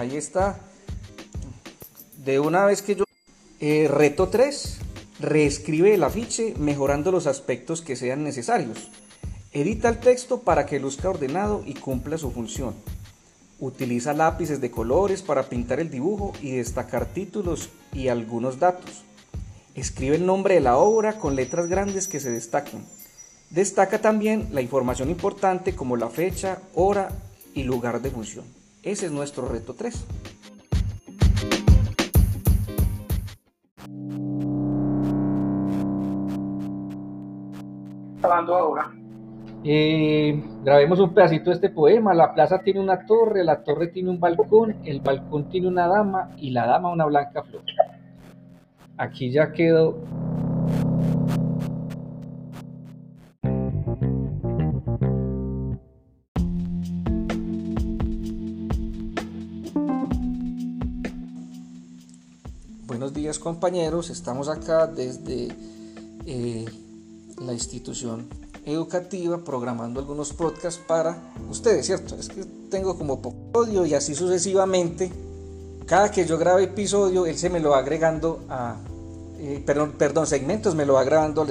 ahí está. De una vez que yo... Eh, reto 3. Reescribe el afiche mejorando los aspectos que sean necesarios. Edita el texto para que luzca ordenado y cumpla su función. Utiliza lápices de colores para pintar el dibujo y destacar títulos y algunos datos. Escribe el nombre de la obra con letras grandes que se destaquen. Destaca también la información importante como la fecha, hora y lugar de función. Ese es nuestro reto 3. Hablando ahora. Eh, grabemos un pedacito de este poema. La plaza tiene una torre, la torre tiene un balcón, el balcón tiene una dama y la dama una blanca flor. Aquí ya quedó. Buenos días compañeros, estamos acá desde eh, la institución educativa programando algunos podcasts para ustedes, ¿cierto? Es que tengo como poco odio y así sucesivamente. Cada que yo grabe episodio, él se me lo va agregando a, eh, perdón, perdón, segmentos me lo va grabando